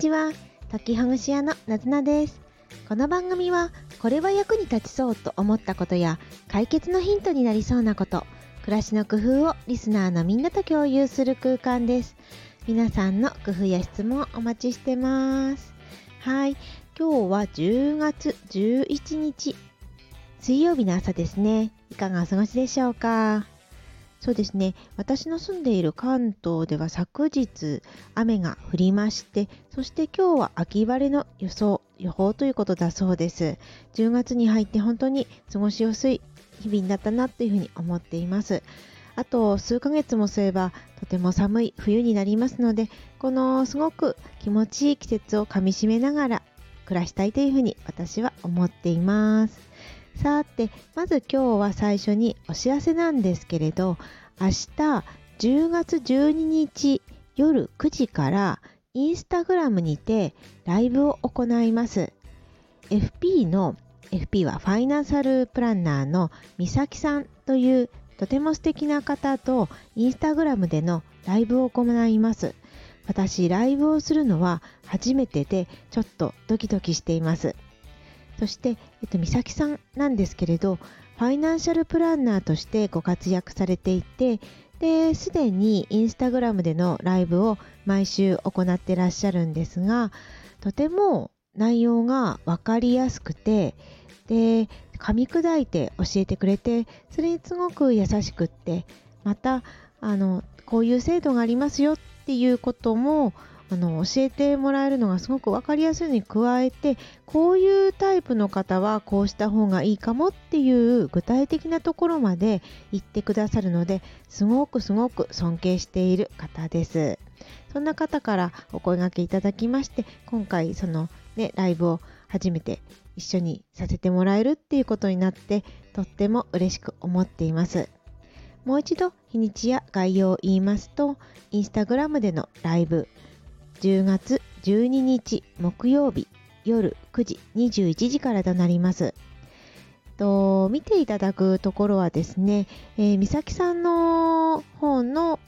ちは。解きほぐし屋のなずなです。この番組はこれは役に立ちそうと思ったことや解決のヒントになりそうなこと暮らしの工夫をリスナーのみんなと共有する空間です。皆さんの工夫や質問お待ちしてます。はい。今日は10月11日。水曜日の朝ですね。いかがお過ごしでしょうか？そうですね。私の住んでいる関東では昨日雨が降りましてそして今日は秋晴れの予想予報ということだそうです。10月に入って本当に過ごしやすい日々になったなというふうに思っています。あと数ヶ月もすればとても寒い冬になりますのでこのすごく気持ちいい季節をかみしめながら暮らしたいというふうに私は思っています。さてまず今日は最初にお知らせなんですけれど明日10月12日夜9時からインスタグラムにてライブを行います。FP の FP はファイナンシャルプランナーの美咲さんというとても素敵な方とインスタグラムでのライブを行います。私ライブをするのは初めてでちょっとドキドキしています。そして、えっと、美咲さんなんですけれど、ファイナンシャルプランナーとしてご活躍されていて、で、すでにインスタグラムでのライブを毎週行ってらっしゃるんですが、とても内容がわかりやすくて、で、噛み砕いて教えてくれて、それにすごく優しくって、また、あの、こういう制度がありますよっていうこともあの教えてもらえるのがすごく分かりやすいに加えてこういうタイプの方はこうした方がいいかもっていう具体的なところまで言ってくださるのですごくすごく尊敬している方です。そんな方からお声がけいただきまして今回そのねライブを初めて一緒にさせてもらえるっていうことになってとっても嬉しく思っています。もう一度日にちや概要を言いますとインスタグラムでのライブ10月12日木曜日夜9時21時からとなります。と見ていただくところはですね、えー、美咲さんの方の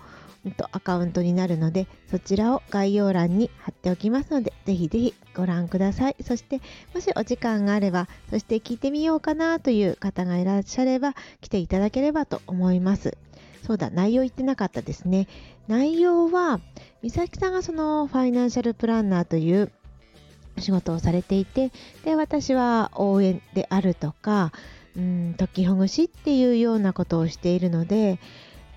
アカウントになるので、そちらを概要欄に貼っておきますので、ぜひぜひご覧ください。そして、もしお時間があれば、そして聞いてみようかなという方がいらっしゃれば、来ていただければと思います。そうだ、内容言ってなかったですね。内容は、美咲さんがそのファイナンシャルプランナーという仕事をされていて、で、私は応援であるとか、うん、解きほぐしっていうようなことをしているので、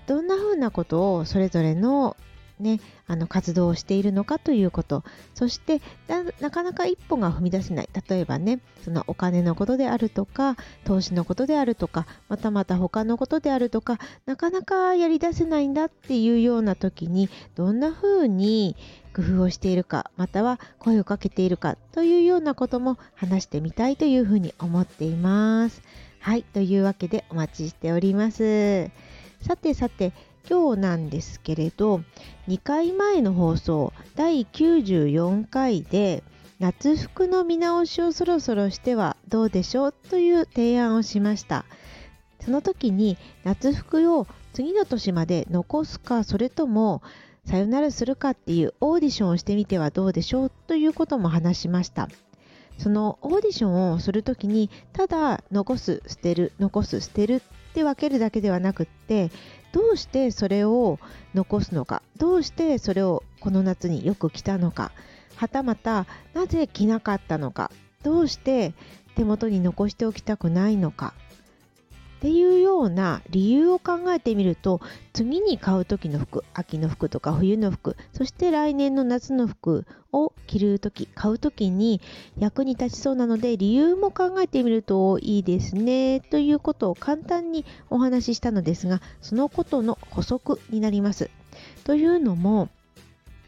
どんなふうなことをそれぞれのね、あの活動をしているのかということそしてなかなか一歩が踏み出せない例えばねそのお金のことであるとか投資のことであるとかまたまた他のことであるとかなかなかやり出せないんだっていうような時にどんな風に工夫をしているかまたは声をかけているかというようなことも話してみたいというふうに思っています。はいというわけでお待ちしております。さてさて今日なんですけれど2回前の放送第94回で夏服の見直しをそろそろしてはどうでしょうという提案をしました。その時に夏服を次の年まで残すかそれともさよならするかっていうオーディションをしてみてはどうでしょうということも話しました。そのオーディションをするときにただ残す捨てる残す捨てるって分けるだけではなくってどうしてそれを残すのか？どうしてそれをこの夏によく着たのか？はたまたなぜ着なかったのか？どうして手元に残しておきたくないのか？っていうような理由を考えてみると次に買う時の服秋の服とか冬の服そして来年の夏の服を着る時買う時に役に立ちそうなので理由も考えてみるといいですねということを簡単にお話ししたのですがそのことの補足になります。というのも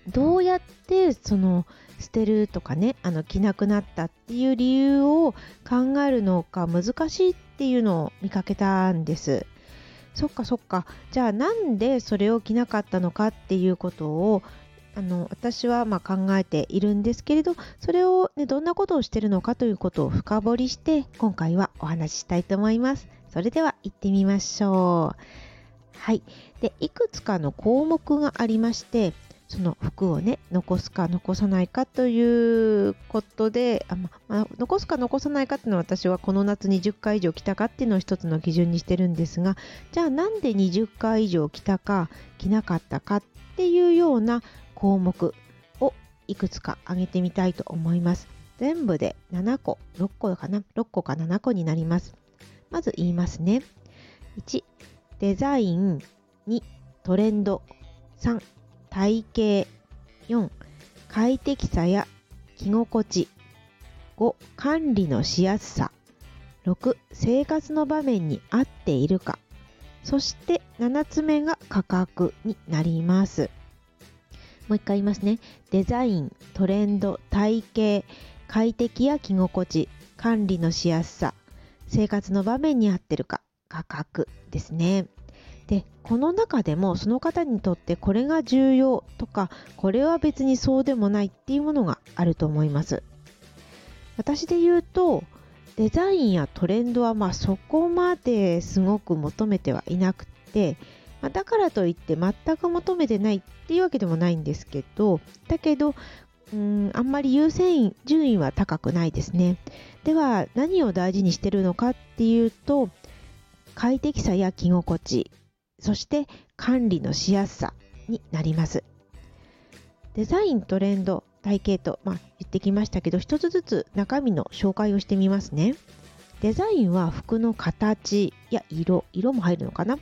どうやってその捨てるとかねあの着なくなったっていう理由を考えるのか難しいっていうのを見かけたんです。そっかそっかじゃあなんでそれを着なかったのかっていうことをあの私はま考えているんですけれどそれを、ね、どんなことをしてるのかということを深掘りして今回はお話ししたいと思います。それでは行ってみましょう。はい。で、いくつかの項目がありまして、その服をね残すか残さないかということであ、まあ、残すか残さないかっていうのは私はこの夏20回以上着たかっていうのを一つの基準にしてるんですがじゃあなんで20回以上着たか着なかったかっていうような項目をいくつか挙げてみたいと思います。全部で7個6個かな？6個か7個になります。まず言いますね。1デザイン2トレンド3体型4快適さや着心地。5管理のしやすさ。6生活の場面に合っているか。そして7つ目が価格になります。もう一回言いますね。デザイントレンド体型快適や着心地管理のしやすさ。生活の場面に合ってるか。価格ですね。でこの中でもその方にとってこれが重要とかこれは別にそうでもないっていうものがあると思います。私で言うとデザインやトレンドはまそこまですごく求めてはいなくて、ま、だからといって全く求めてないっていうわけでもないんですけどだけどうんあんまり優先順位は高くないですね。では何を大事にしてるのかっていうと快適さや着心地。そして管理のしやすさになります。デザイントレンド体系と、まあ、言ってきましたけど一つずつ中身の紹介をしてみますね。デザインは服の形や色色も入るのかな？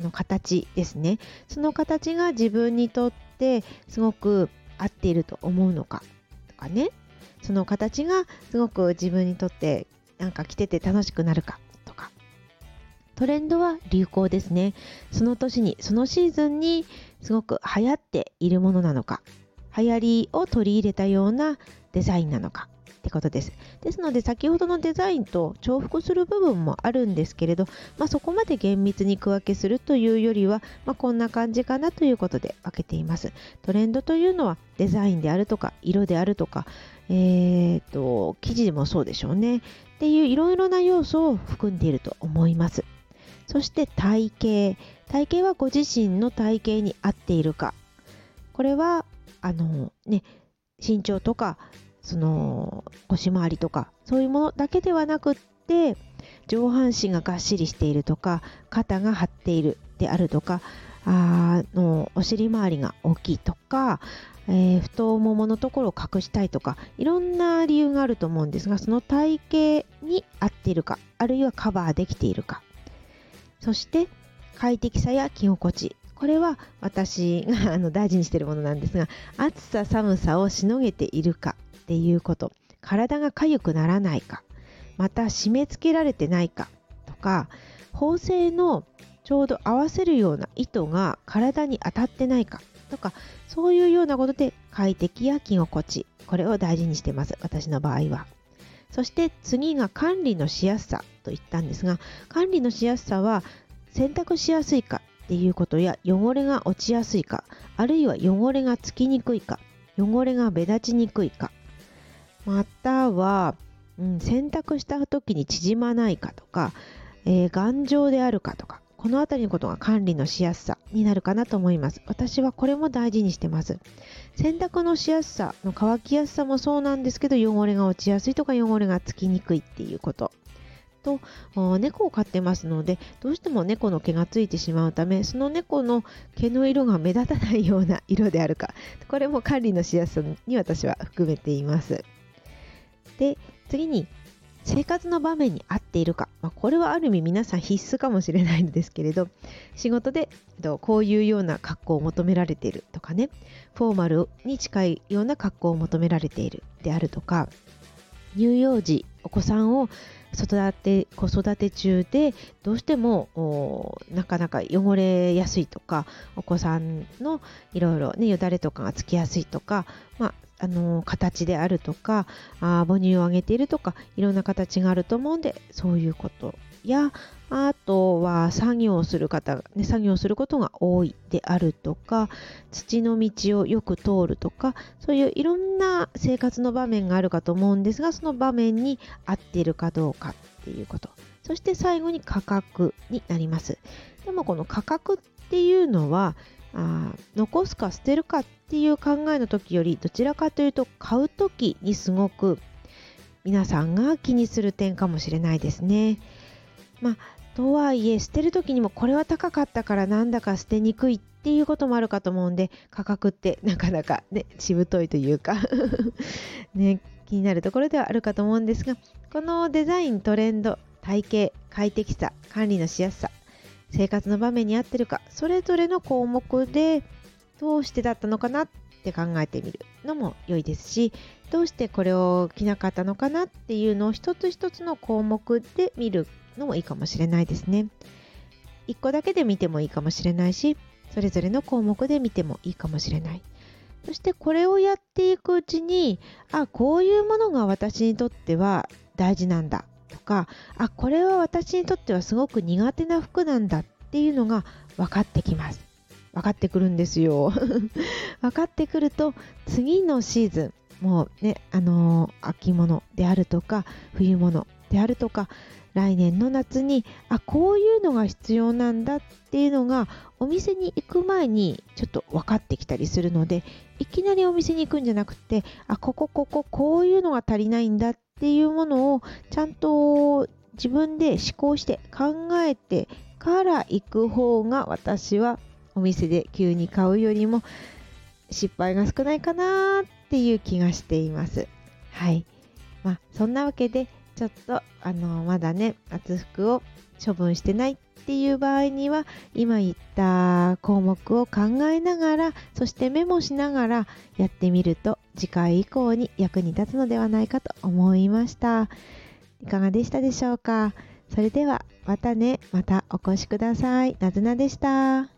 の形ですね。その形が自分にとってすごく合っていると思うのか？とかねその形がすごく自分にとってなんか着てて楽しくなるか？トレンドは流行ですね。その年に、そのシーズンにすごく流行っているものなのか、流行りを取り入れたようなデザインなのかってことです。ですので先ほどのデザインと重複する部分もあるんですけれど、まあ、そこまで厳密に区分けするというよりは、まあ、こんな感じかなということで分けています。トレンドというのはデザインであるとか色であるとか、えーと、生地もそうでしょうねっていういろいろな要素を含んでいると思います。そして体型。体型はご自身の体型に合っているか。これはあのね身長とかその腰回りとかそういうものだけではなくって上半身ががっしりしているとか肩が張っているであるとかあのお尻周りが大きいとか、えー、太もものところを隠したいとかいろんな理由があると思うんですがその体型に合っているかあるいはカバーできているか。そして快適さや着心地。これは私が あの大事にしているものなんですが暑さ寒さをしのげているかっていうこと。体が痒くならないか。また締め付けられてないか。とか縫製のちょうど合わせるような糸が体に当たってないか。とかそういうようなことで快適や着心地。これを大事にしてます。私の場合は。そして次が管理のしやすさと言ったんですが管理のしやすさは洗濯しやすいかっていうことや汚れが落ちやすいかあるいは汚れがつきにくいか汚れが目立ちにくいかまたは、うん、洗濯した時に縮まないかとか、えー、頑丈であるかとかこの辺りのことが管理のしやすさになるかなと思います。私はこれも大事にしてます。洗濯のしやすさの乾きやすさもそうなんですけど汚れが落ちやすいとか汚れがつきにくいっていうことと猫を飼ってますのでどうしても猫の毛がついてしまうためその猫の毛の色が目立たないような色であるかこれも管理のしやすさに私は含めていますで次に生活の場面に合っているか、まあ、これはある意味皆さん必須かもしれないんですけれど仕事でこういうような格好を求められているとかね。フォーマルに近いような格好を求められているであるとか。乳幼児お子さんを育て子育て中でどうしてもなかなか汚れやすいとかお子さんのいろいろねよだれとかがつきやすいとか、まあ、あの形であるとかあ母乳をあげているとかいろんな形があると思うんでそういうことやあとは作業する方が、ね、作業することが多いであるとか土の道をよく通るとかそういういろんな生活の場面があるかと思うんですがその場面に合っているかどうかっていうことそして最後に価格になりますでもこの価格っていうのはあ残すか捨てるかっていう考えの時よりどちらかというと買う時にすごく皆さんが気にする点かもしれないですね。まあ、とはいえ捨てる時にもこれは高かったからなんだか捨てにくいっていうこともあるかと思うんで価格ってなかなかねしぶといというか ね気になるところではあるかと思うんですがこのデザイントレンド体型快適さ管理のしやすさ生活の場面に合ってるかそれぞれの項目でどうしてだったのかなって考えてみるのも良いですしどうしてこれを着なかったのかなっていうのを一つ一つの項目で見るのもいいかもしれないですね。1個だけで見てもいいかもしれないしそれぞれの項目で見てもいいかもしれない。そしてこれをやっていくうちにあこういうものが私にとっては大事なんだとかあこれは私にとってはすごく苦手な服なんだっていうのが分かってきます分かってくるんですよ 分かってくると次のシーズンもうねあのー、秋物であるとか冬物であるとか来年の夏にあこういうのが必要なんだっていうのがお店に行く前にちょっと分かってきたりするのでいきなりお店に行くんじゃなくてあこここここういうのが足りないんだっていうものをちゃんと自分で思考して考えてから行く方が私はお店で急に買うよりも失敗が少ないかなっていう気がしています。はい。まあ、そんなわけでちょっとあのまだね夏服を処分してないっていう場合には今言った項目を考えながらそしてメモしながらやってみると次回以降に役に立つのではないかと思いました。いかがでしたでしょうか？それではまたねまたお越しください。なずなでした。